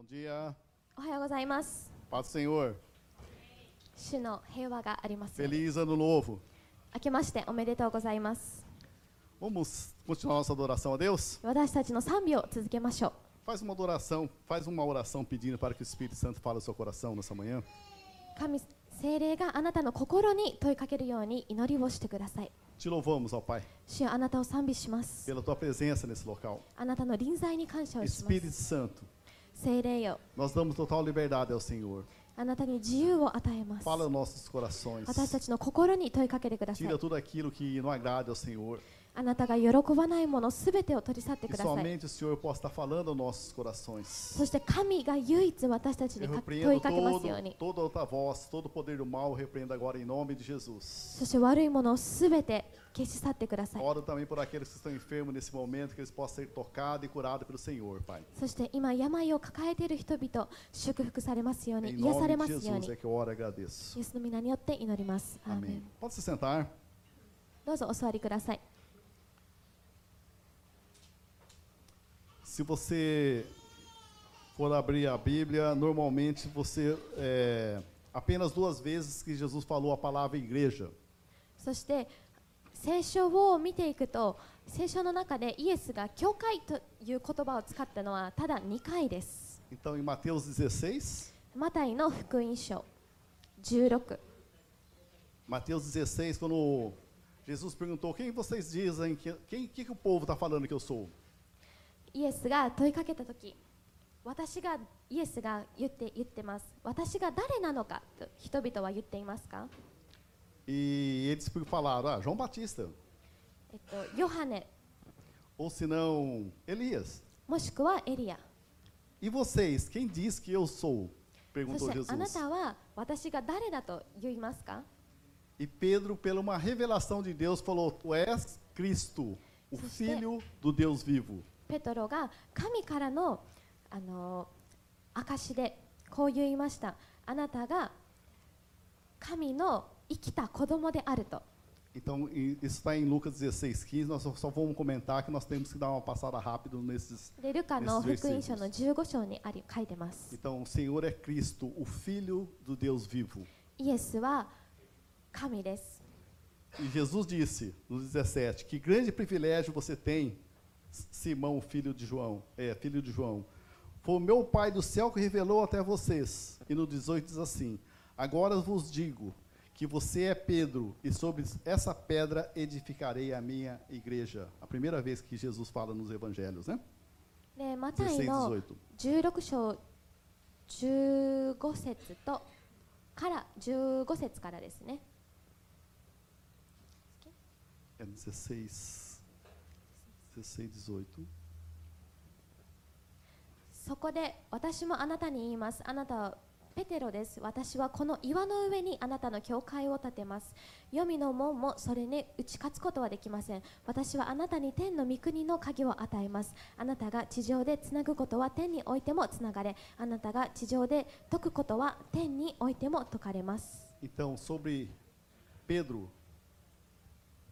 Bom dia. Paz do Senhor. Feliz ano novo. Vamos continuar nossa adoração a Deus? Faz uma adoração, faz uma oração pedindo para que o Espírito Santo fale ao seu coração nessa manhã. Te louvamos, ó Pai. Pela tua presença nesse local. Espírito Santo. 聖霊よ、 nós damos total liberdade ao Senhor. あなたに自由を与えます。 Fala aos nossos corações. 私たちの心に問いかけてください Tira。tudo aquilo que não agrade ao Senhor. あなたが喜ばないものすべてを取り去ってください。そして神が唯一私たちに問いかけますように。そして悪いものをすべて消し去ってください。E. そして今病を抱えている人々祝福されますように癒されますように e. イエスの皆によって祈ります.どうぞお座りください Se você for abrir a Bíblia, normalmente você é, apenas duas vezes que Jesus falou a palavra igreja. そして聖書を見ていくと聖書の中でイエスが教会という言葉を使ったのはただ2回です Então, em Mateus 16, マタイの福音書16 Mateus 16, quando Jesus perguntou: Quem vocês dizem que quem que, que o povo está falando que eu sou? イエスが問いかけた時私がイエスが言って言ってます私が誰なのかと人々は言っていますか E eles falaram: Ah, João Batista. えっと、ヨハネ Ou se não, Elias. もしくはエリア E vocês, quem diz que eu sou? そ Perguntou してあな Jesus. たは私が誰だと言いますか E Pedro, pela uma revelação de Deus, falou: Tu és Cristo, o Você- Filho do Deus vivo. ペトロが神からのあの証でこう言いましたあなたが神の生きた子供であると Então, e- isso está em Lucas 16, 15. Nós só, vamos comentar que nós temos que dar uma passada rápida nesses. でルカの Esses 福音書の15章にあり書いてます Então, o Senhor é Cristo, o Filho do Deus vivo. イエスは神です E Jesus disse, no 17, que grande privilégio você tem, Simão, filho de João, é, filho de João. Foi o meu Pai do céu que revelou até vocês. E no 18 diz assim: Agora vos digo que você é Pedro, e sobre essa pedra edificarei a minha igreja. A primeira vez que Jesus fala nos evangelhos, né? でマタイ 16, の 18. 16章15節とから15節からですね É 16, 16, 18. そこで私もあなたに言います。あなたはペテロです。私はこの岩の上にあなたの教会を建てます。黄泉の門もそれに打ち勝つことはできません。私はあなたに天の御国の鍵を与えます。あなたが地上でつなぐことは天においてもつながれ。あなたが地上で解くことは天においても解かれます。Então, sobre Pedro,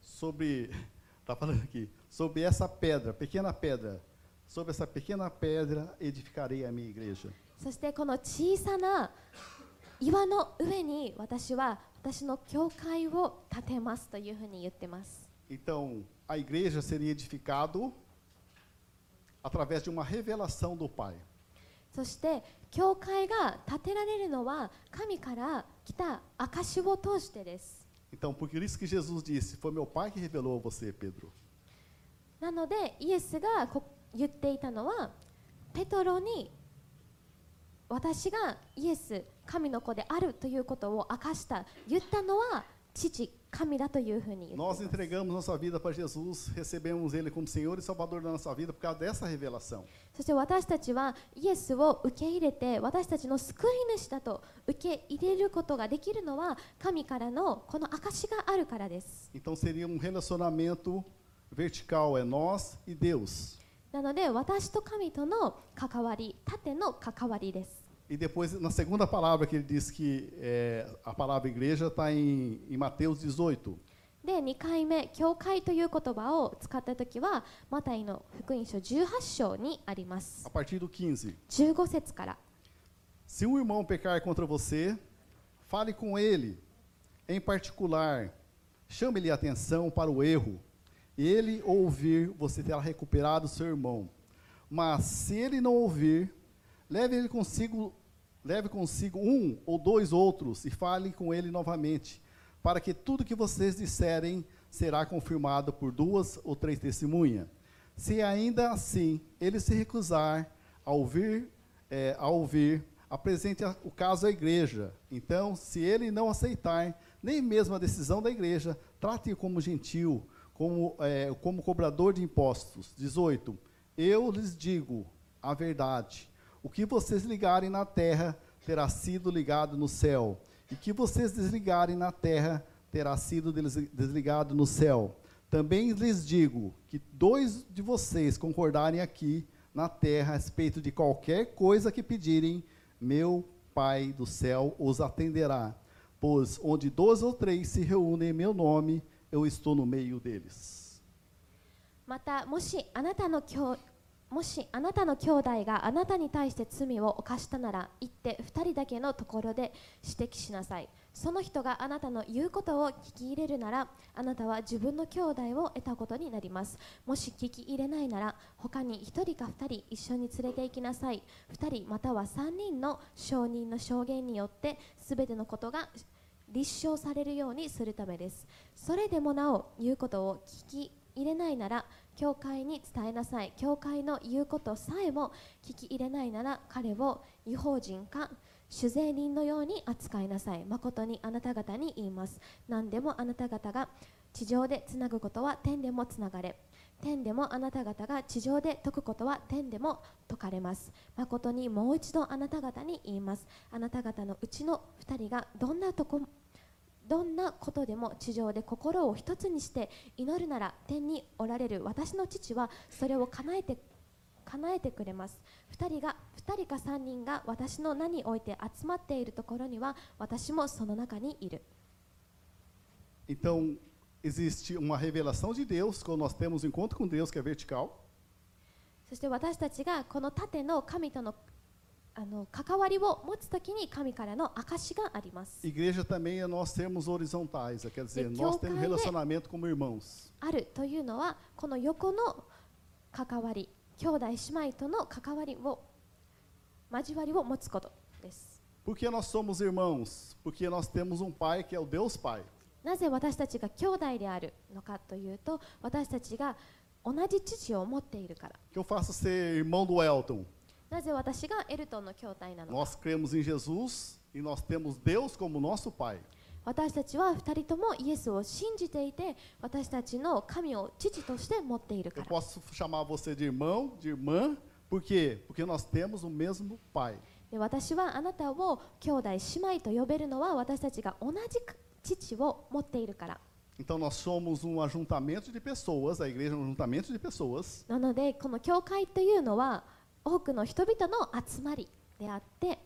sobre, está falando aqui, sobre essa pedra, pequena pedra, sobre essa pequena pedra edificarei a minha igreja. そしてこの小さな岩の上に私は私の教会を建てますというふうに言ってます Então, a igreja seria edificado através de uma revelação do Pai. そして教会が建てられるのは神から来た証を通してです Então, por isso que Jesus disse: Foi meu Pai que revelou a você, Pedro. なのでイエスがこ言っていたのはペトロに私がイエス神の子であるということを明かした言ったのは父神だというふうに言っていま Nós す entregamos nossa vida para Jesus, recebemos Ele como Senhor e Salvador da nossa vida por causa dessa revelação. そして私たちはイエスを受け入れて私たちの救い主だと受け入れることができるのは神からのこの証があるからです Então, seria um relacionamento vertical, é nós e Deus. なので私と神との関わり縦の関わりです E depois, na segunda palavra que ele diz que é, a palavra igreja está em, em Mateus 18. で2回目教会という言葉を使った時はマタイの福音書18章にあります A partir do 15. 15節から Se um irmão pecar contra você, fale com ele, em particular, chame-lhe a atenção para o erro. ele ouvir, você terá recuperado seu irmão. Mas se ele não ouvir, leve ele consigo, leve consigo um ou dois outros e fale com ele novamente, para que tudo que vocês disserem será confirmado por duas ou três testemunhas. Se ainda assim ele se recusar a ouvir, eh, a ouvir, apresente o caso à igreja. Então, se ele não aceitar nem mesmo a decisão da igreja, trate-o como gentil, como, eh, como cobrador de impostos. 18. Eu lhes digo a verdade. O que vocês ligarem na terra terá sido ligado no céu, e que vocês desligarem na terra terá sido des- desligado no céu. Também lhes digo que dois de vocês concordarem aqui na terra a respeito de qualquer coisa que pedirem, meu Pai do céu os atenderá. Pois onde dois ou três se reúnem em meu nome, eu estou no meio deles. またもしあなたの兄もしあなたの兄弟があなたに対して罪を犯したなら行って2人だけのところで指摘しなさい。その人があなたの言うことを聞き入れるならあなたは自分の兄弟を得たことになります。もし聞き入れないなら他に1人か2人一緒に連れて行きなさい。2人または3人の証人の証言によって全てのことが立証されるようにするためです。それでもなお言うことを聞き入れないなら教会に伝えなさい。教会の言うことさえも聞き入れないなら彼を違法人か酒税人のように扱いなさい。誠にあなた方に言います。何でもあなた方が地上でつなぐことは天でもつながれ。天でもあなた方が地上で解くことは天でも解かれます。誠にもう一度あなた方に言います。あなた方のうちの2人がどんなとこどんなことでも地上で心を一つにして祈るなら天におられる私の父はそれを叶えて叶えてくれます。2人が2人か3人が私の名において集まっているところには私もその中にいる。Então, existe uma revelação de Deus, quando nós temos um encontro com Deus que é vertical, そして私たちがこの盾の神とのあの関わりを持つときに神からの証があります igreja também é nós sermos horizontais, quer dizer, E nós temos relacionamento como irmãos. あるというのはこの横の関わり兄弟姉妹との関わりを交わりを持つことです Por que nós somos irmãos? Porque nós temos um pai que é o Deus Pai. なぜ私たちが兄弟であるのかというと私たちが同じ父を持っているから Que eu faço ser irmão do Elton. なぜ私がエルトンの兄弟なの私たちは二人ともイエスを信じていて私たちの神を父として持っているから。私はあなたを兄弟姉妹と呼べるのは私たちが同じ父を持っているから。なので、この教会というのは、多くの人々の集まりであって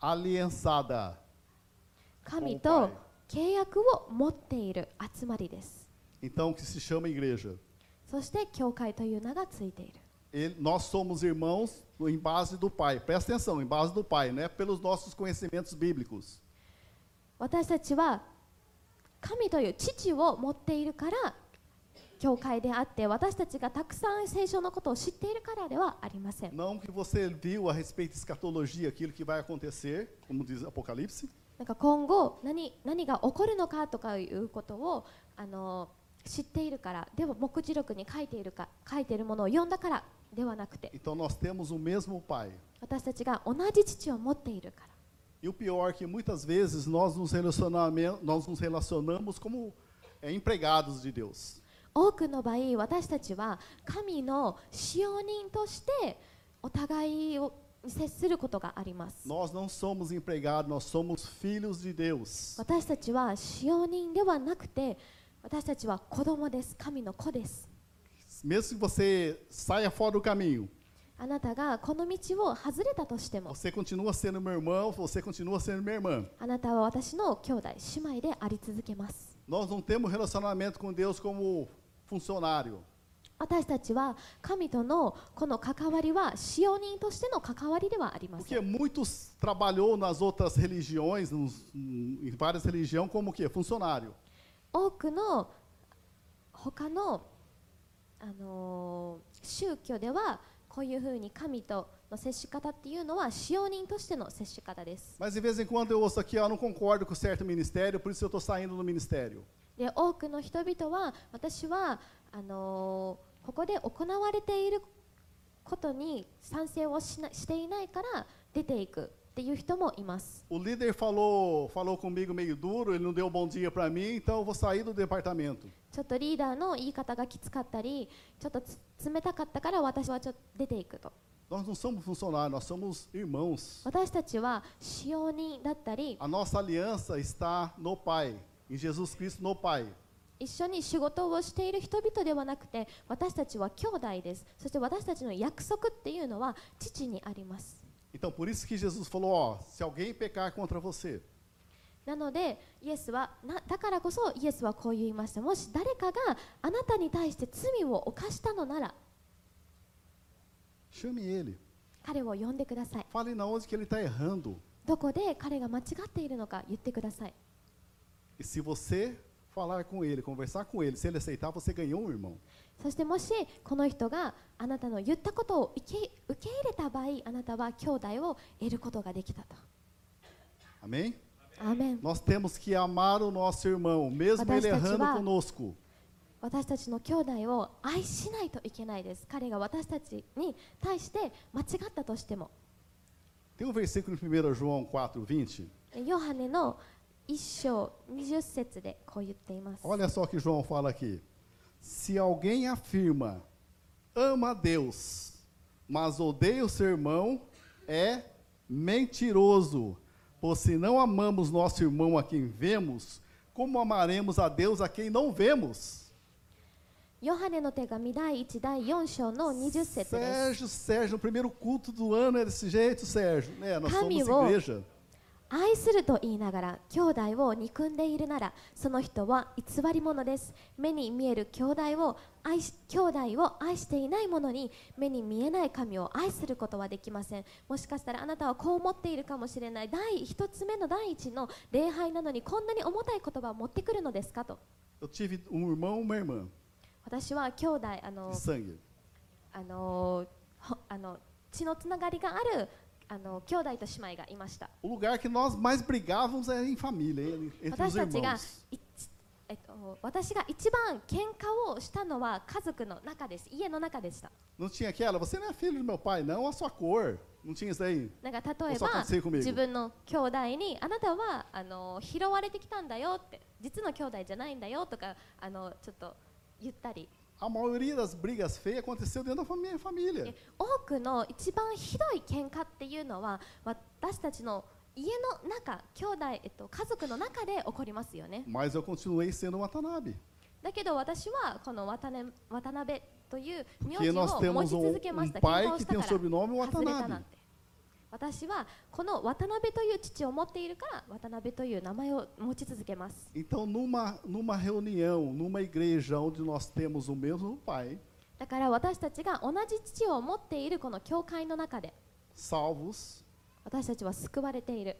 aliançada. 神と契約を持っている集まりです Então que se chama igreja. そして教会という名がついている Ele- nós somos irmãos em base do pai. Presta atenção, em base do pai, não é pelos nossos conhecimentos bíblicos. 私たちは神という父を持っているから教会であって私たちがたくさん聖書のことを知っているからではありません。なんか今後何,何が起こるのかとかいうことをあの知っているから、でも目次録に書いているか書いてるものを読んだからではなくて私たちが同じ父を持っているから。多くの場合私たちは神の使用人としてお互いを接することがあります Nós não somos empregados, nós somos filhos de Deus. 私たちは使用人ではなくて私たちは子供です神の子です Mesmo que você saia fora do caminho, あなたがこの道を外れたとしても você continua sendo meu irmão, você continua sendo minha irmã. あなたは私の兄弟姉妹であり続けます Nós não temos relacionamento com Deus como funcionário. 私たちは神とのこの関わりは使用人としての関わりではありませ Porque ん muitos trabalhou nas outras religiões, nos- em várias religiões, como o quê? Funcionário. 多くの他の、あのー宗教ではこういうふうに神との接し方っていうのは使用人としての接し方です Mas de vez em quando eu ouço aqui, ó, eu não concordo com certo ministério, por isso eu estou saindo do ministério. で多くの人々は私はあのーここで行われていることに賛成をしなしていないから出ていくっていう人もいます O líder falou, falou comigo meio duro, ele não deu bom dia para mim, então eu vou sair do departamento. ちょっとリーダーの言い方がきつかったりちょっとつ冷たかったから私はちょっと出ていくと Nós não somos funcionários, nós somos irmãos. 私たちは使用人だったり A nossa aliança está no Pai, em Jesus Cristo no Pai. 一緒に仕事をしている人々ではなくて私たちは兄弟ですそして私たちの約束っていうのは父にあります Então por isso que Jesus falou, ó, se alguém pecar contra você, なのでイエスはなだからこそイエスはこう言いましたもし誰かがあなたに対して罪を犯したのなら chame ele. 彼を呼んでください Fale na onde que ele está errando. どこで彼が間違っているのか言ってください E se você falar com ele, conversar com ele, se ele aceitar, você ganhou um irmão. そしてもしこの人があなたの言ったことを受け受け入れた場合あなたは兄弟を得ることができたと Amém? アーメン Nós temos que amar o nosso irmão, mesmo ele Fantástico, errando Atiba. conosco. 私たちの兄弟を愛しないといけないです彼が私たちに対して間違ったとしても Tem um versículo em 1 João 4, 20. ヨハネの 一章20節でこう言っています Olha só o que João fala aqui. Se alguém afirma, ama a Deus, mas odeia o seu irmão, é mentiroso. Pois se não amamos nosso irmão a quem vemos, como amaremos a Deus a quem não vemos? ヨハネの手紙第1第4章の20節です Sérgio, Sérgio, o primeiro culto do ano é desse jeito, Sérgio. É, nós somos Camilo. igreja. 愛すると言いながら兄弟を憎んでいるならその人は偽り者です。目に見える兄弟を愛し兄弟を愛していない者に目に見えない神を愛することはできませんもしかしたらあなたはこう思っているかもしれない。第一つ目の第一の礼拝なのにこんなに重たい言葉を持ってくるのですかと。Eu tive um irmão e uma irmã 私は兄弟あの de sangue. あのほあの血のつながりがあるあの兄弟と姉妹がいました。私たちがえっと、私が一番喧嘩をしたのは家族の中です、家の中でした。なんか例えば、自分の兄弟にあなたはあの拾われてきたんだよって、実の兄弟じゃないんだよとかあのちょっと言ったり。A maioria das brigas feias aconteceu dentro da minha família. え多くの一番ひどい喧嘩っていうのは私たちの家の中兄弟、えっと、家族の中で起こりますよね Mas eu continuei sendo Watanabe. だけど私はこの渡辺渡辺という名字を持ち um, 続けま um した。喧 pai que tem o sobrenome Watanabe. て。私はこの渡辺という父を持っているから渡辺という名前を持ち続けます。Então, numa, numa reunião, numa igreja onde nós temos o mesmo pai, だから私たちが同じ父を持っているこの教会の中で salvos, 私たちは救われている。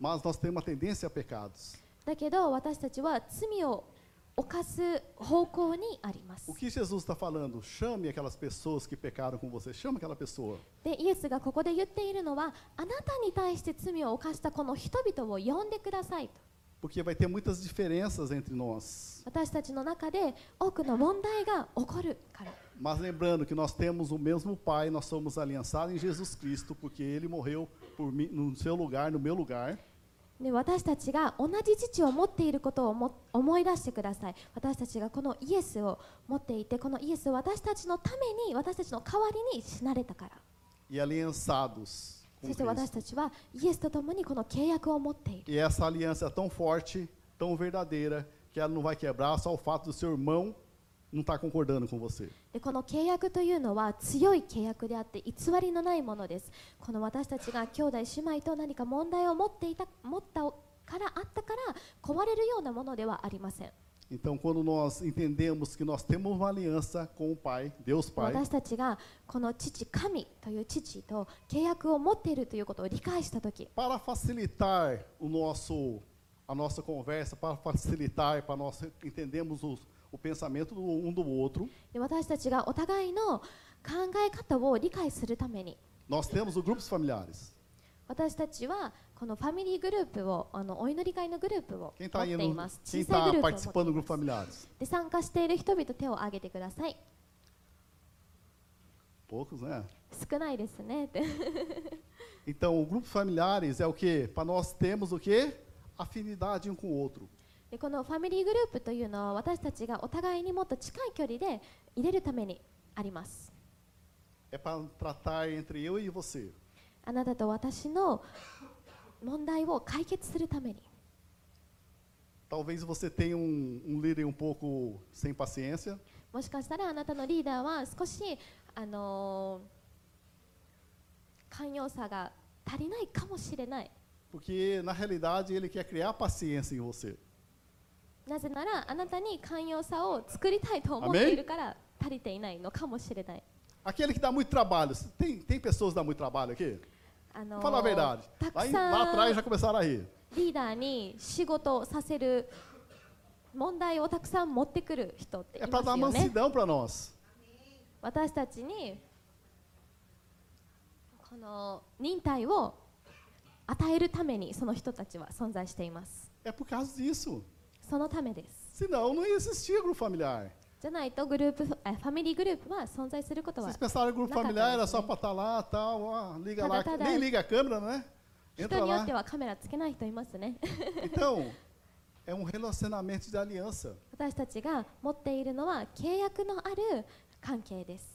mas nós temos uma tendência a pecados. だけど私たちは罪を 犯す方向にあります O。que Jesus está falando? Chame aquelas pessoas que pecaram com você. Chame aquela pessoa. でイエスがここで言っているのはあなたに対して罪を犯したこの人々を呼んでくださいと。 Porque vai ter muitas diferenças entre nós. 私たちの中で多くの問題が起こるから。 Mas lembrando que nós temos o mesmo Pai, nós somos aliançados em Jesus Cristo, porque Ele morreu por mim, no seu lugar, no meu lugar. で私たちが同じ父を持っていることをも思い出してください。私たちがこのイエスを持っていてこのイエスを私たちのために私たちの代わりに死なれたから。E そして私.たちはイエスと共にこの契約を持っている。E essa aliança é tão forte, tão verdadeira, que ela não vai quebrar só o fato do seu irmão não estar concordando com você. でこの契約というのは強い契約であって偽りのないものですこの私たちが兄弟姉妹と何か問題を持っていた持った からあったから壊れるようなものではありません Então, quando nós entendemos que nós temos uma aliança com o Pai, Deus Pai, 私たちがこの父神という父と契約を持っているということを理解したとき para facilitar o nosso, a nossa conversa, para facilitar, para nós entendermos os, o pensamento do, um do outro, で私たちがお互いの考え方を理解するために nós temos os grupos familiares. 私たちはこのファミリーグループをあのお祈り会のグループを Quem 持 está っ aí てい no, ます。 quem 小さい está グループを持ってい participando do grupo ます familiares? で参加している人々手を挙げてください。 Poucos, né? 少ないですねって。 Então, o grupo familiares é o quê? Para nós termos o quê? Afinidade um com o outro. このファミリーグループというのは私たちがお互いにもっと近い距離で入れるためにあります。あなたと私の問題を解決するために。もしかしたらあなたのリーダーは少し、あの、寛容さが足りないかもしれない。なぜならあなたに寛容さを作りたいと思っているから足りていないのかもしれない。Aquele リーダーに仕事させる問題をたくさん持ってくる人っています、私たちにこの忍耐を与えるためにその人たちは存在しています。そのためです。 Senão não ia existir grupo familiar. じゃないとグループフあファミリーグループは存在することは Vocês pensaram que grupo Na familiar era cabeça, só né? para estar lá, tal, ó, liga Tada, lá, tada. nem liga a câmera, né? 人 Entra によっ lá. てはカメラつけない人いますね。 Então, é um relacionamento de aliança. 私たちが持っているのは契約のある関係です。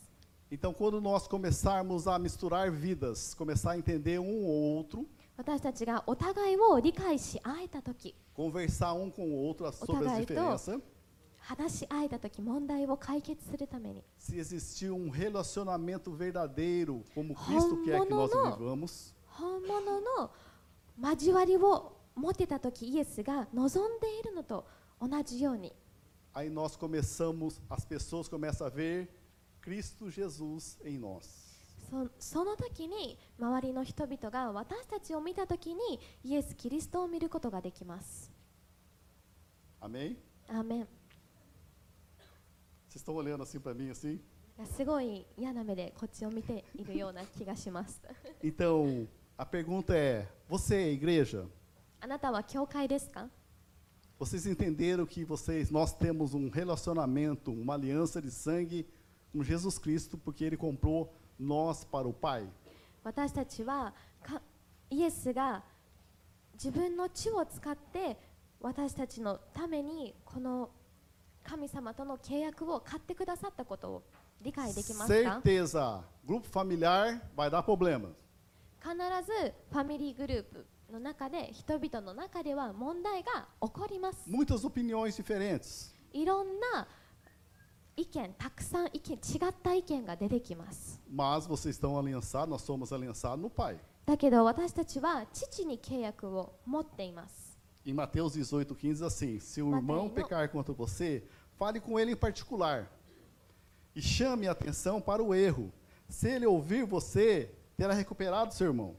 Então, quando nós começarmos a misturar vidas, começar a entender um ou outro, 私たちがお互いを理解し合えたとき、 conversar um com o outro sobre as Otagaito. diferenças, 話し合えたとき問題を解決するために se existir um relacionamento verdadeiro, como Cristo quer que nós Homono. vivamos, 本物の交わりを持てたときイエスが望んでいるのと同じように aí nós começamos, as pessoas começam a ver Cristo Jesus em nós. そその時に周りの人々が私たちを見た時にイエス・キリストを見ることができます。 Amém? アーメン Vocês estão olhando assim para mim, assim? いやすごい嫌な目でこっちを見ているような気がします。 Então, a pergunta é: você é igreja? あなたは教会ですか Vocês entenderam que vocês, nós temos um relacionamento, uma aliança de sangue com Jesus Cristo, porque Ele comprou nós para o Pai? 私たちはかイエスが自分の血を使って私たちのためにこの神様との契約を買ってくださったことを理解できますか？Certeza, grupo familiar vai dar problemas. 必ずファミリーグループの中で人々の中では問題が起こります Muitas opiniões diferentes. いろんな 意見たくさん意見違った意見が出てきます Mas vocês estão aliançados, nós somos aliançados no Pai. だけど私たちは父に契約を持っています Em Mateus 18, 15 diz assim: Se o Mateus, irmão não. pecar contra você, fale com ele em particular. E chame a atenção para o erro. Se ele ouvir você, terá recuperado seu irmão.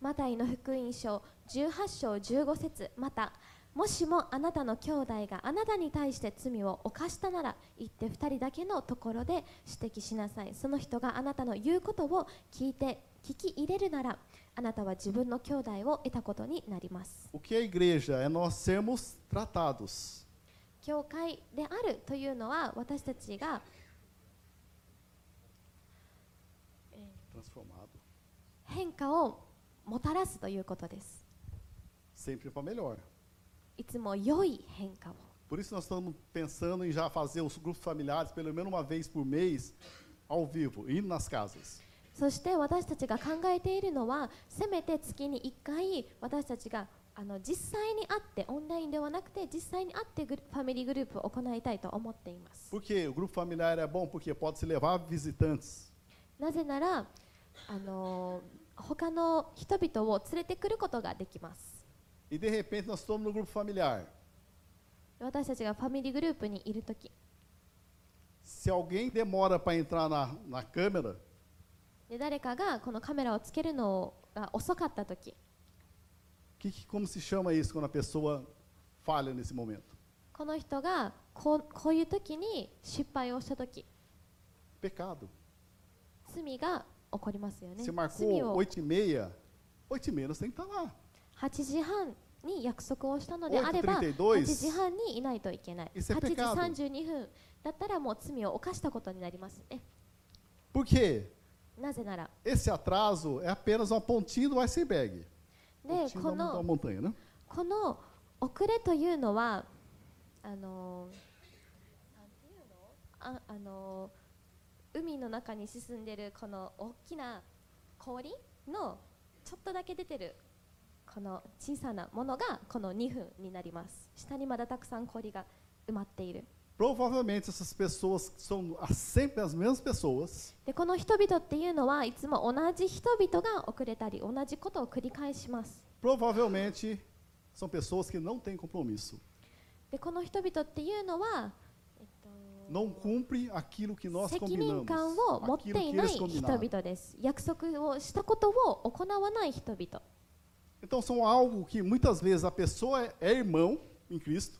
マタイの福音書18章15節また もしもあなたの兄弟があなたに対して罪を犯したなら行って2人だけのところで指摘しなさいその人があなたの言うことを聞いて聞き入れるならあなたは自分の兄弟を得たことになります O que é igreja? É nós sermos tratados. 教会であるというのは私たちが Transformado. 変化をもたらすということです Sempre para melhor. いつも良い変化を Por isso nós estamos pensando em já fazer os grupos familiares pelo menos uma vez por mês, ao vivo, indo nas casas. そして私たちが考えているのはせめて月に1回私たちがあの実際に会ってオンラインではなくて実際に会ってファミリーグループを行いたいと思っています Por quê? O grupo familiar é bom porque pode se levar visitantes. なぜならあの他の人々を連れてくることができます e de repente nós estamos no grupo familiar. 私たちがファミリーグループにいるとき Se alguém demora para entrar na, na câmera, で誰かがこのカメラをつけるのが遅かったとき que, que- como se chama isso quando a pessoa falha nesse momento? この人がこうこういうときに失敗をしたとき Pecado. 罪が起こりますよね Você marcou 罪を 8 e meia, 8 e meia nós tem que estar lá. 8時半に約束をしたのであれば8:32 8時半にいないといけない Isso é 8時 pecado. 32分だったらもう罪を犯したことになりますね Por quê? なぜなら Esse atraso é apenas uma pontinha do iceberg. でこの montanha, né? この遅れというのはあのああの海の中に沈んでるこの大きな氷のちょっとだけ出てるこの小さなものがこの2分になります下にまだたくさん氷が埋まっている Provavelmente essas pessoas são sempre as mesmas pessoas でこの人々っていうのはいつも同じ人々が遅れたり同じことを繰り返します provavelmente são pessoas que não têm compromisso. でこの人々っていうのは、えっと Não cumpre aquilo que nós 責.任感を持っていない人.々です約束をしたことを行わない人々 Então são algo que muitas vezes a pessoa é, é irmão em Cristo,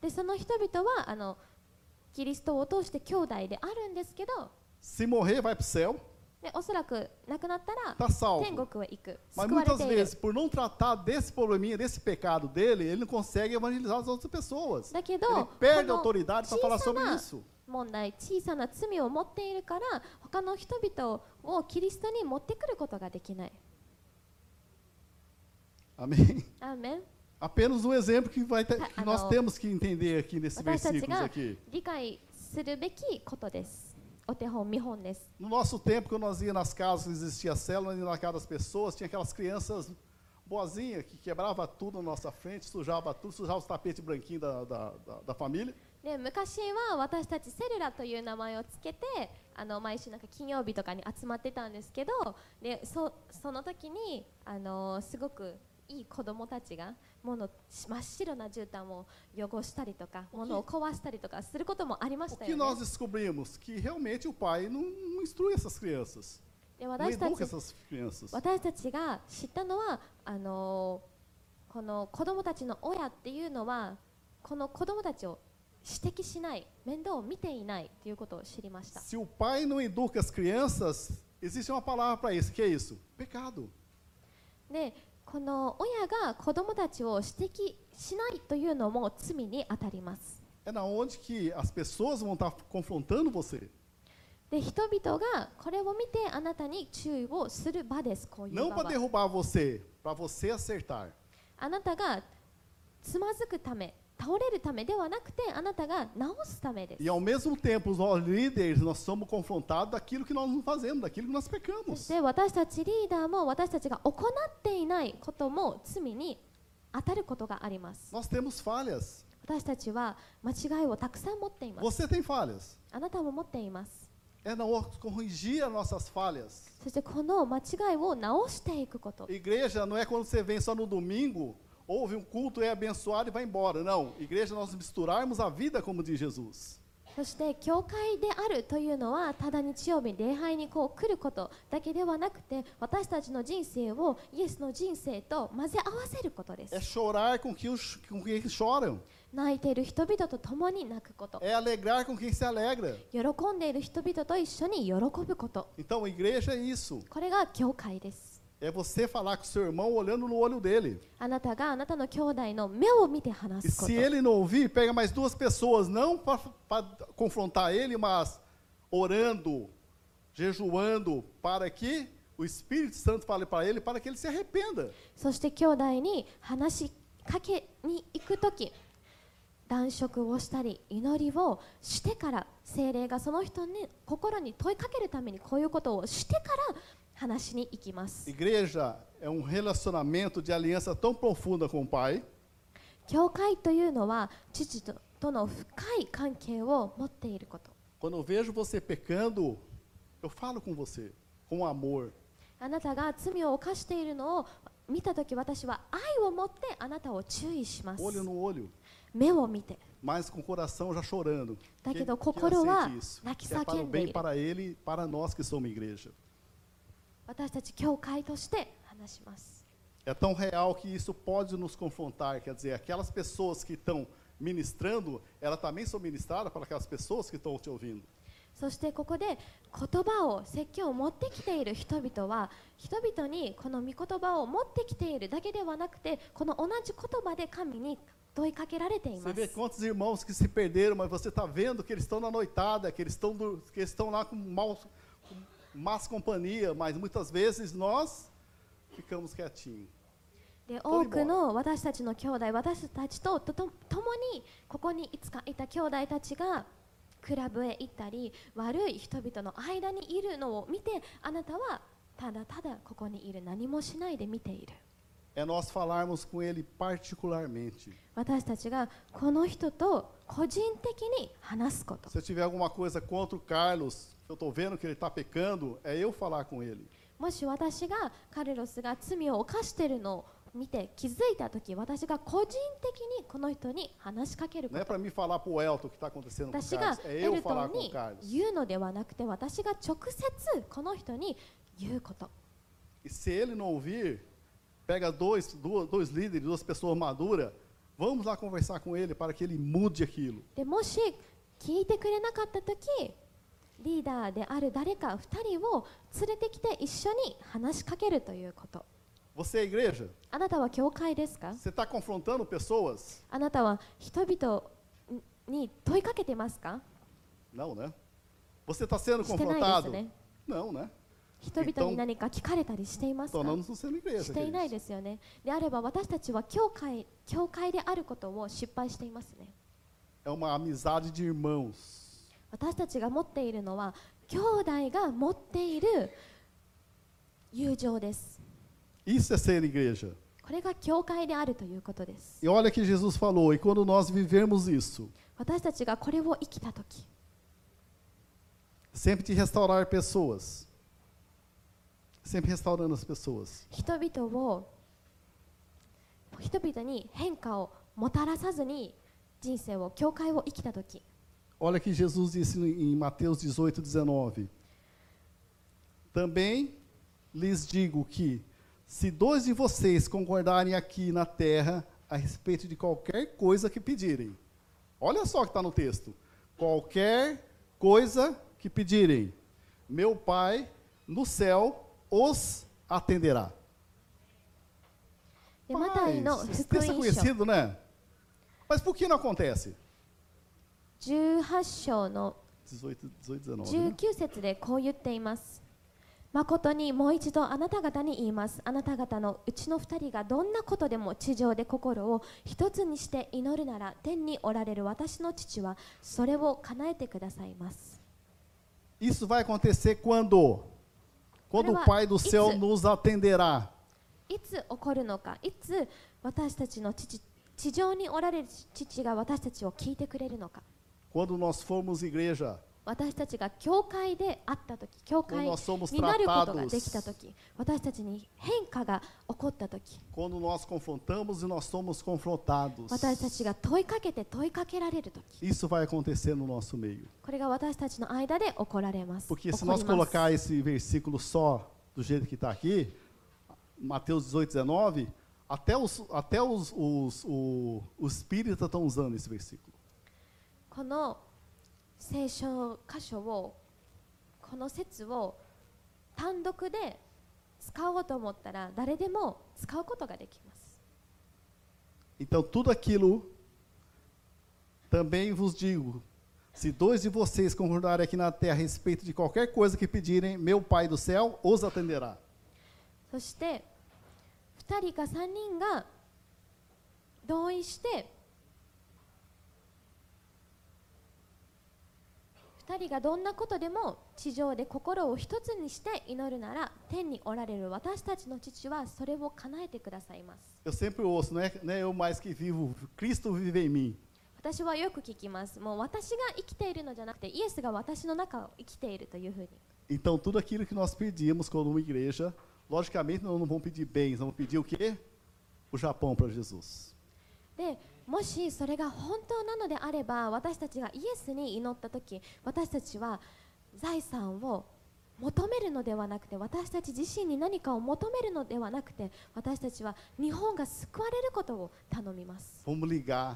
でその人々はあのキリストを通して兄弟であるんですけど se morrer vai para o céu, でおそらく亡くなったら está salvo. 天国へ行く Mas 救われ muitas ている vezes, por não tratar desse probleminha, desse pecado dele, ele não consegue evangelizar as outras pessoas. だけ Ele どこ perde a の autoridade para 小 falar さ sobre な isso. 問題小さな罪を持っているから他の人々をキリストに持ってくることができない Amém? アーメン Apenas um exemplo que, vai ter- Ah, que nós não. temos que entender aqui nesses 私たち versículos が aqui. 理解するべきことですお手本見本です No nosso tempo, quando nós ia nas casas que existia célula, e na casa das pessoas, tinha aquelas crianças boazinhas que quebrava tudo na nossa frente, sujava tudo, sujava os tapetes branquinhos da, da, da, da família. で昔は私たちセルラという名前をつけてあの毎週なんか金曜日とかに集まってたんですけどでそその時にあのすごく いい子供たちが物真っ白な絨毯を汚したりとか物を壊したりとかすることもありま O した que よ nós ね。descobrimos? Que realmente o pai não, não instrui essas crianças, で私たち.私たちが知ったのはあのこの子供たちの親っていうのはこの子供たちを指摘しない面倒を見ていないということを知りました。Se o pai não educa as crianças, existe uma palavra para isso. que é isso? Pecado. でこの親が子供たちを指摘しないというのも罪にあたります。で、人々がこれを見てあなたに注意をする場です。こういう。あなたがつまずくため。倒れるためではなくてあなたが直すためです E ao mesmo tempo, nós líderes, nós somos confrontados daquilo que nós não fazemos, daquilo que nós そし pecamos. て私たちリーダーも私たちが行っていないことも罪に当たることがあります Nós temos falhas. 私たちは間違いをたくさん持っています Você tem falhas. あなたも持っています É não corrigir as nossas falhas. そしてこの間違いを直していくこと Igreja não é quando você vem só no domingo, ouve um culto, é abençoado e vai embora. Não. Igreja é nós misturarmos a vida, como diz Jesus. そして教会であるというのはただ日曜日に礼拝にこう来ることだけではなくて私たちの人生をイエスの人生と混ぜ合わせることです É chorar com quem, os- com quem choram. 泣いている人々と共に泣くこと É alegrar com quem se alegra. 喜んでいる人々と一緒に喜ぶこと Então, igreja é isso. これが教会です É você falar com seu irmão olhando no olho dele. あなたがあなたの兄弟の目を見て E 話すこと se ele não ouvir, pega mais duas pessoas, não para confrontar ele, mas orando, jejuando, para que o Espírito Santo fale para ele, para que ele se arrependa. そして兄弟に話しかけに行くとき断食をしたり祈りをしてから精霊がその人に心に問いかけるためにこういうことをしてから 話しに行きます Igreja é um relacionamento de aliança tão profunda com o Pai, 教会というのは父ととの深い関係を持っていること Quando eu vejo você pecando, eu falo com você, com amor. あなたが罪を犯しているのを 見たとき私は愛を持ってあなたを注意します olho no olho, 目を見て mas com o coração já chorando. Tá Que- que do que kokoro wa aceite isso, naki que é para o sakende bem iru. para ele e para nós que somos igreja. 私たち教会として話します É tão real que isso pode nos confrontar, quer dizer, aquelas pessoas que estão ministrando, elas também são ministradas para aquelas pessoas que estão te ouvindo. そしてここで言葉を説教を持ってきている人々は人々にこの御言葉を持ってきているだけではなくてこの同じ言葉で神に問いかけられてい Você ま vê す quantos irmãos que se perderam, mas você está vendo que eles estão na noitada, que eles estão, do- que eles estão lá com, com más companhia, mas muitas vezes nós ficamos quietinhos. で当に多くの私たちの兄弟私たちととと共にここにいつかいた兄弟たちがクラブへ行ったり悪い人々の間にいるのを見てあなたはただただここにいる何もしないで見ている É nós falarmos com ele particularmente. 私たちがこの人と個人的に話すこと Se eu tiver alguma coisa contra o Carlos, eu estou vendo que ele está pecando, é eu falar com ele. もし私がカルロスが罪を犯しているのを見て気づいたとき私が個人的にこの人に話しかけるこ Não é と para mim falar para o Elton o que está acontecendo com o 私が Carlos, é エ eu ルト falar ン com o に Carlos. 言うのではなくて私が直接この人に言うこと E se ele não ouvir, pega dois, duas, dois líderes, duas pessoas maduras, vamos lá conversar com ele para que ele mude aquilo. でもし聞いてくれなかったとき リーダーである誰か2人を連れてきて一緒に話しかけるということ。あなたは教会ですか？Você confrontando あなたは人々に問いかけてますか？Não, né? Você está sendo confrontado? Né? 人々に何か聞かれたりしていますしていないですよね。であれば私たちは教会,教会であることを失敗していますね。私たちが持っているのは兄弟が持っている友情です Isso é ser igreja. これが教会であるということです E olha que Jesus falou, e quando nós vivermos isso, 私たちがこれを生きた時 sempre de restaurar pessoas, sempre restaurando as pessoas, 人々を人々に変化をもたらさずに人生を教会を生きた時 Olha que Jesus disse em Mateus 18, 19. Também lhes digo que, se dois de vocês concordarem aqui na terra a respeito de qualquer coisa que pedirem, olha só o que está no texto: qualquer coisa que pedirem, meu Pai no céu os atenderá. Mas, esse texto é conhecido, né? Mas por que não acontece? 18章の 18, 18 19. né? 19節でこう言っています誠にもう一度あなた方に言いますあなた方のうちの二人がどんなことでも地上で心を一つにして祈るなら天におられる私の父はそれを叶えてくださいます Isso vai acontecer quando? Quando o Pai do céu nos atenderá. いつ起こるのかいつ私たちの父地上におられる父が私たちを聞いてくれるのか Quando nós formos igreja, 私たちが教会であった時教 quando 会 nós somos になることができた tratados, 時私たちに変化が起こった時 quando nós confrontamos e nós somos confrontados, 私たちが問いかけて問いかけられる時 isso vai acontecer no nosso meio. これが私たちの間で起こられます。 Porque 起 se こ nós ります colocar esse versículo só do jeito que está aqui, Mateus 18, 19, até os, até os, os, o, os espíritas estão usando esse versículo. この聖書箇所をこの説を単独で使おうと思ったら誰でも使うことができます。Então, tudo aquilo também vos digo: se dois de vocês concordarem aqui na terra a respeito de qualquer coisa que pedirem, meu Pai do céu os atenderá. そして2人か3人が同意して2人がどんなことでも地上で心を一つにして祈るなら天におられる私たちの父はそれを叶えてくださいます Eu sempre ouço, não é, não é eu mais que vivo, Cristo vive em mim. 私はよく聞きますもう私が生きているのじゃなくてイエスが私の中を生きているというふうに Então, tudo aquilo que nós pedimos como uma igreja, Logicamente, nós não vamos pedir bens, vamos pedir o quê? O Japão para Jesus. でもしそれが本当なのであれば私たちがイエスに祈った時私たちは財産を求めるのではなくて私たち自身に何かを求めるのではなくて私たちは日本が救われることを頼みます Vamos ligar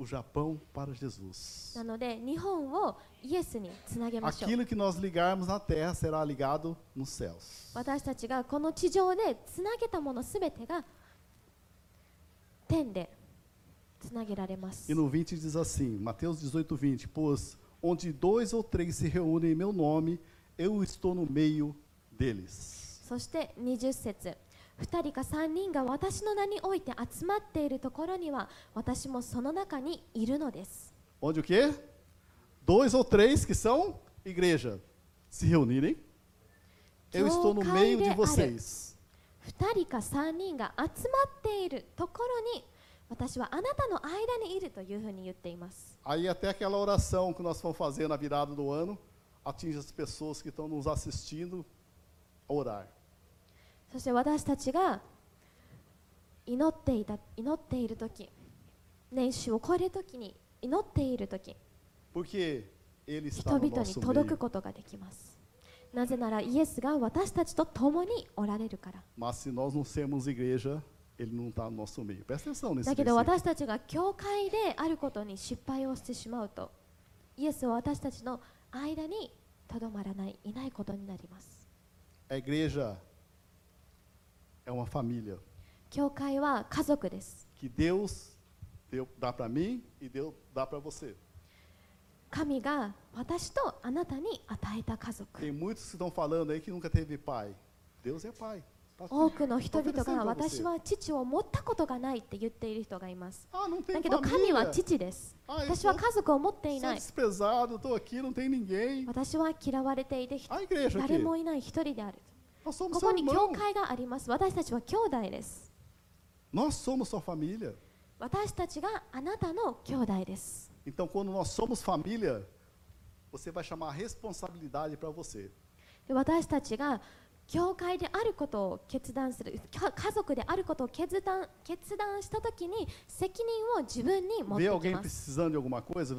o Japão para Jesus. なので日本をイエスにつなげましょう Aquilo que nós ligarmos na terra será ligado nos céus. 私たちがこの地上でつなげたものすべてが天で E no 20 diz assim, Mateus 18, 20, pois onde dois ou três se reúnem em meu nome, eu estou no meio deles. そして20節2人か3人が私の名において集まっているところには私もその中にいるのです Onde o quê? Dois ou três que são igreja se reunirem, eu estou no meio de vocês. 2人か3人が集まっているところに 私はあなたの間にいるというふうに言っています Aí até aquela oração que nós vamos fazer na virada do ano atinge as pessoas que estão nos assistindo a orar. そして私たちが祈っていた祈っている時年収を超える時に祈っている時 Porque ele está 人 no 々に nosso 届く meio. ことができますなぜならイエスが私たちと共におられるから Mas se nós não sermos igreja, ele não está no nosso meio. Presta atenção nesse だけど versículo. 私たちが教会であることに失敗をしてしまうとイエスは私たちの間にとどまらないいないことになります A igreja é uma família 教会は家族です que Deus deu, dá para mim e Deus dá para você. 神が私とあなたに与えた家族 Tem muitos que estão falando aí que nunca teve pai. Deus é pai. 多くの人々が私は父を持ったことがないって言っている人がいます。だけど神は父です。私は家族を持っていない。私は嫌われていて誰もいない一人である。ここに教会があります。私たちは兄弟です。私たちがあなたの兄弟です。私たちが教会であることを決断する家族であることを決断,決断したときに責任を自分に持ってきます。Coisa,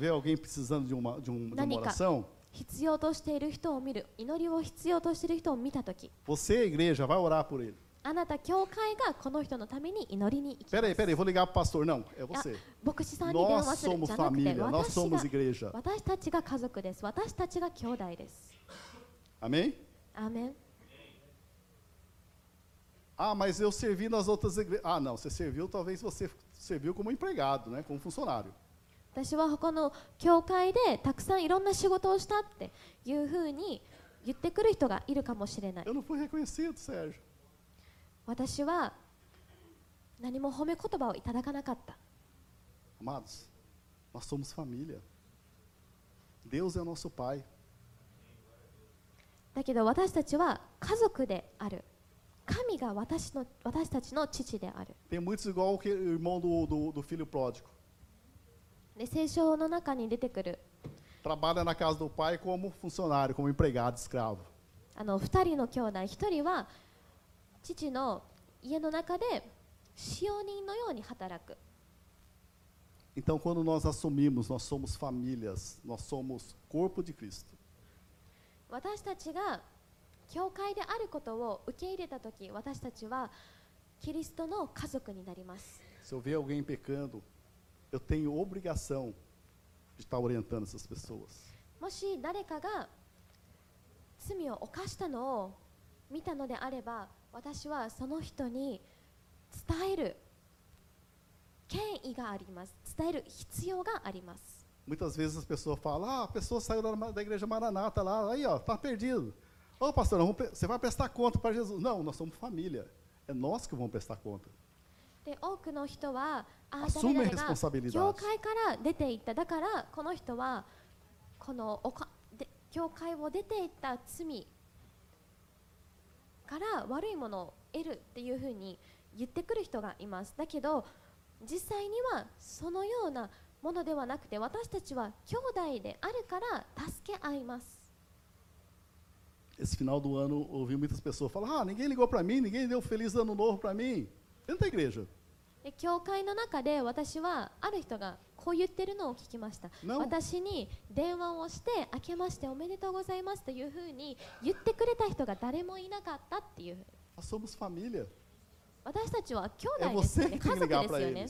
何か必要としている人を見る祈りを必要としている人を見たとき Você, igreja, vai orar por ele. あなた教会がこの人のために祈りに行きます Não, é você. 牧師さんに電話するじゃなくて私,が私たちが家族です。私たちが兄弟です。アメン,アメン Ah, mas eu servi nas outras igrejas. Ah, não, você serviu, talvez você serviu como empregado, né? Como funcionário. 私は他の教会でたくさんいろんな仕事をしたっていうふうに言ってくる人がいるかもしれない Eu não fui reconhecido, Sérgio. 私は何も褒め言葉をいただかなかった Amados, nós somos família. Deus é o nosso pai. だけど私たちは家族である 神が私の私たちの父である Tem muitos igual o que- o irmão do, do, do filho pródigo. で聖書の中に出てくる Trabalha na casa do pai como funcionário, como empregado, escravo. あの2人の兄弟1人は父の家の中で使用人のように働く Então, quando nós assumimos, nós somos famílias, nós somos corpo de Cristo. 私たちが教会であることを受け入れた時私たちはキリストの家族になります Se eu ver alguém pecando, eu tenho obrigação de estar orientando essas pessoas. もし誰かが罪を犯したのを見たのであれば私はその人に伝える権威があります伝える必要があります Muitas vezes as pessoas falam, ah, a pessoa saiu da, da igreja Maranata lá, aí ó, tá perdido. Ô oh, pastor, vamos, você vai prestar conta para Jesus. Não, nós somos família. É nós のは、あ誰々が教会から出ていった、だからこの人はこのおかで教会を出ていった罪から悪いものを得るっていうふうに言ってくる人がいます。だけど、実際にはそのようなものではなくて、私たちは兄弟であるから助け合います。esse final do ano ouvi muitas pessoas falar: ah, ninguém ligou para mim, ninguém deu feliz ano novo para mim. Dentro da igreja. 教会の中で私はある人がこう言ってるのを聞きました。私に電話をして、明けましておめでとうございますというふうに言ってくれた人が誰もいなかったっていう。Somos família. 私たちは兄弟ですよね、家族ですよね。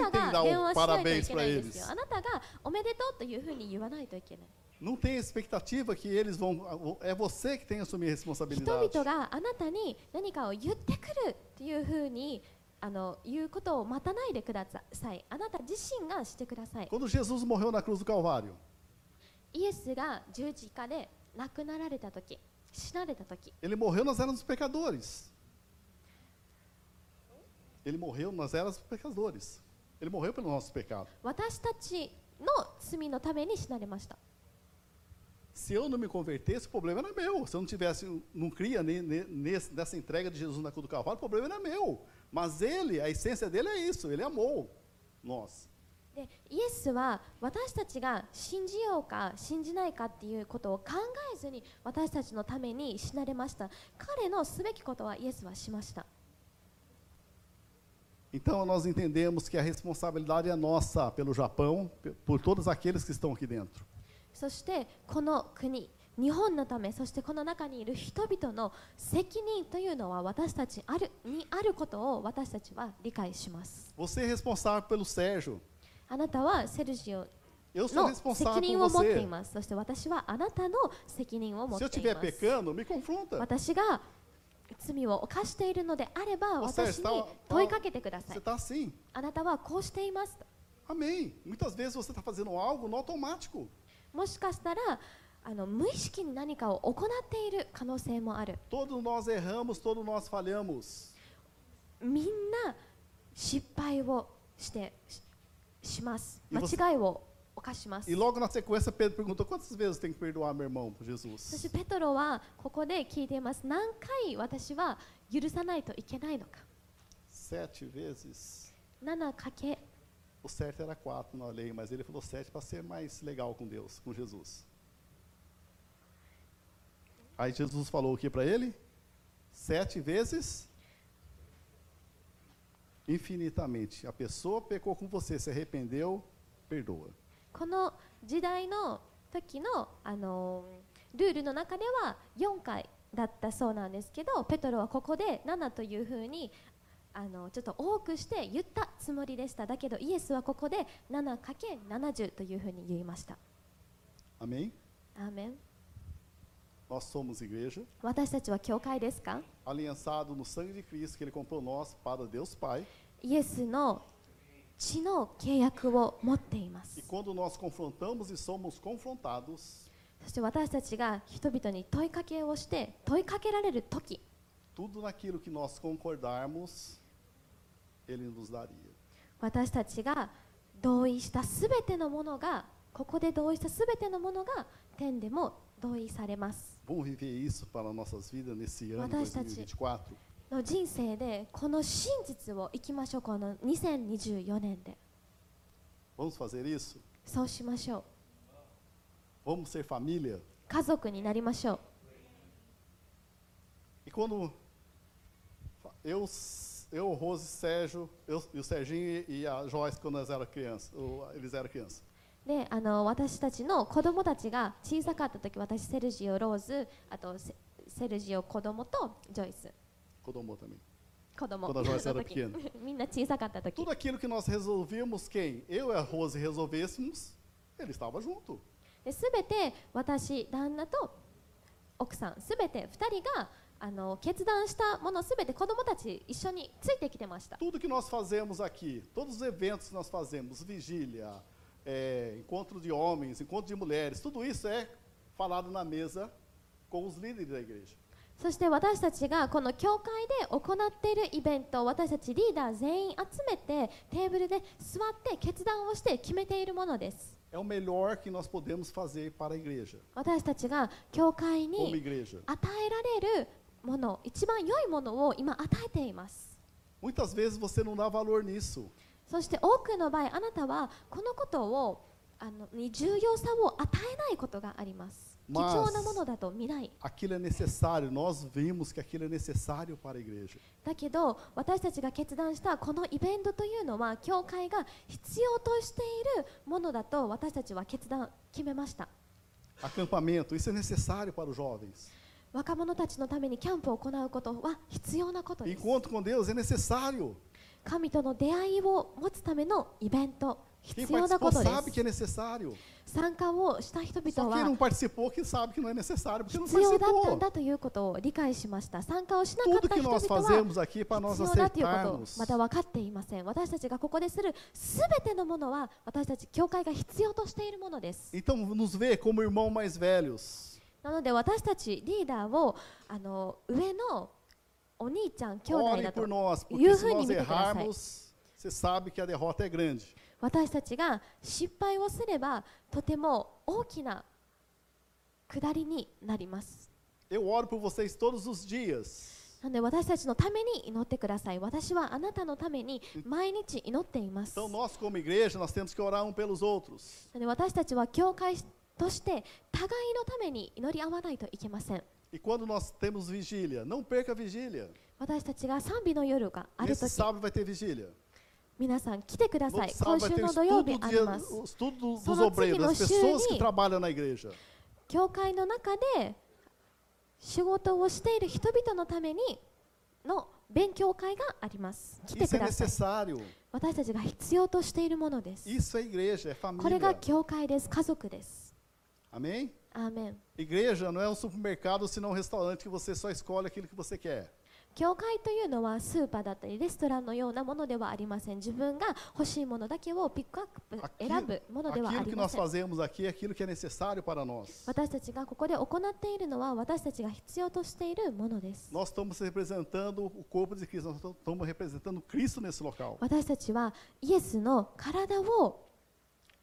あなたが電話しないといけないですよ。あなたがおめでとうというふうに言わないといけない。Não tem expectativa que eles vão. É você que tem que assumir a 人 responsabilidade. 々があなたに何かを言ってくるっていうふうにあの言うことを待たないでくださいあなた自身がしてください Quando Jesus morreu na cruz do Calvário, イエスが十字架で亡くなられた時死なれた時 ele morreu nas eras dos pecadores. Ele morreu nas eras dos pecadores. Ele morreu pelo nosso pecado. 私たちの罪のために死なれました Se eu não me convertesse, o problema era meu. Se eu não tivesse, não cria ne- ne- nesse- nessa entrega de Jesus na cruz do Calvário, o problema era meu. Mas ele, a essência dele é isso. Ele amou nós. でイエスは私たちが信じようか信じないかっていうことを考えずに私たちのために死なれました彼のすべきことはイエスはしました Então nós entendemos que a responsabilidade é nossa pelo Japão, pe- por todos aqueles que estão aqui dentro. そしてこの国、日本のため、そしてこの中にいる人々の責任というのは私たちあるにあることを私たちは理解します。Você Sergio あなたはセルジオの責任を持っています。そして私はあなたの責任を持っています。私が罪を犯しているのであれば私に問いかけてください。あなたはこうしています。Amém. Muitas vezes você está. もしかしたらあの無意識に何かを行っている可能性もある Todos nós erramos, todos nós falhamos. みんな失敗をしてしします E 間違いを犯します E logo na sequência, Pedro perguntou: quantas vezes tem que perdoar meu irmão, そ Jesus? してペトロはここで聞いています何回私は許さないといけないのか Sete vezes. 7かけ O certo era quatro na lei, mas ele falou sete para ser mais legal com Deus, com Jesus. Aí Jesus falou o que para ele? Sete vezes infinitamente. A pessoa pecou com você, se arrependeu, perdoa. この時代の時のあのルールの中では4回だったそうなんですけどペトロはここで7というふうに あのちょっと多くして言ったつもりでしただけどイエスはここで 7×70 というふうに言いました。アメン,私たちは教会ですか？イエスの血の契約を持っています。そして私たちが人々に問いかけをして問いかけられるとき。私たちが同意したすべてのものが、ここで同意したすべてのものが、天でも同意されます。私たちの人生で、この真実をいきましょう、この2024年で。そうしましょう。Vamos 家族になりましょう。E の eu o Rose, Sérgio, eu, e o Serginho e a Joyce, quando eles eram crianças, ou eles eram crianças, であの私たちの子供たちが小さかった時私セルジオ・ローズあとセセルジオ子供とジョイス Kodomo também. 子供 Quando a Joyce の era 時 pequena. みんな小さかった時 Tudo aquilo que nós resolvíamos, quem? Eu e a Rose resolvêssemos, ele estava junto. で全て私旦那と奥さん全て2人が あの決断したもの全て子供たち一緒についてきてました Tudo que nós fazemos aqui, todos os eventos que nós fazemos, vigília, é, encontro de homens, encontro de mulheres, tudo isso é falado na mesa com os líderes da igreja. そして私たちがこの教会で行っているイベント私たちリーダー全員集めてテーブルで座って決断をして決めているものです É o melhor que nós podemos fazer para a igreja, 私たちが教会に.与えられるもの一番良いものを今与えています Muitas vezes você não dá valor nisso. そして多くの場合あなたはこのことをあのに重要さを与えないことがあります貴重なものだと見ない aquilo é necessário, nós vimos que aquilo é necessário para a igreja. だけど私たちが決断したこのイベントというのは教会が必要としているものだと私たちは決断決めました Acampamento, isso é necessário para os jovens. 若者たちのためにキャンプを行うことは必要なことです。神との出会いを持つためのイベント、必要なことです。参加をした人々は必要だったんだということを理解しました。参加をしなかったはということをまだ分かっていません。私たちがここでするすべてのものは私たち教会が必要としているものです。なので私たちリーダーをあの上のお兄ちゃん、兄弟だとうふうに見てくだ。私たちが失敗をすればとても大きな下りになります。なので私たちのために祈ってください。私はあなたのために毎日祈っています。で私たちは教会として互いのために祈り合わないといけません E quando nós temos vigília, não perca a vigília. 私たちが賛美の夜がある Esse 時 sábado vai ter vigília. 皆さん来てくだ No さい sábado 今 vai 週 ter o の土曜 estudo, 日あり dia- ます。o estudo do- Só dos no obreiros, das seguinte, pessoas que trabalham na igreja. 教会の中で仕事をしている人々のためにの勉強会があります来て Isso く é ださい necessário. 私たちが必要としているものです Isso é igreja, é これが família. 教会です家族です Amém? Amém. Igreja não é um supermercado, senão um restaurante que você só escolhe aquilo que você quer. 教会というのはスーパーだったりレストランのようなものではありません自分が欲しいものだけをピックアップ選ぶものではありません私たちがここで行っているのは私たちが必要としているものです私たちはイエスの体を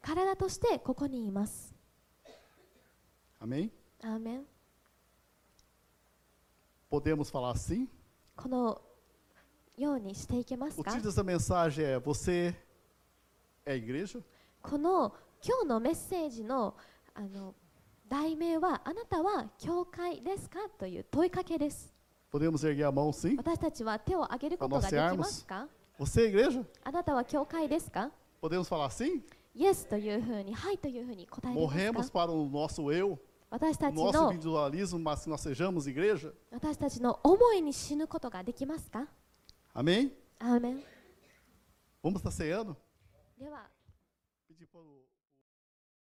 体としてここにいます Amém? アーメン Podemos falar assim? このようにしていけます O か título dessa mensagem é Você é igreja? この今日のメッセージのあの題名はあなたは教会ですかという問いかけです Podemos erguer a mão sim? 私たちは手を挙げることができますか Você é igreja? あなたは教会ですか Podemos falar assim? イエスというふうにはいというふうに答えれます Morremos か para o nosso eu, 私た o ち nosso の individualismo, mas que nós sejamos igreja? 私たちの思いに死ぬことができますか Amém? アーメン Vamos estar ceando? では Pedir para o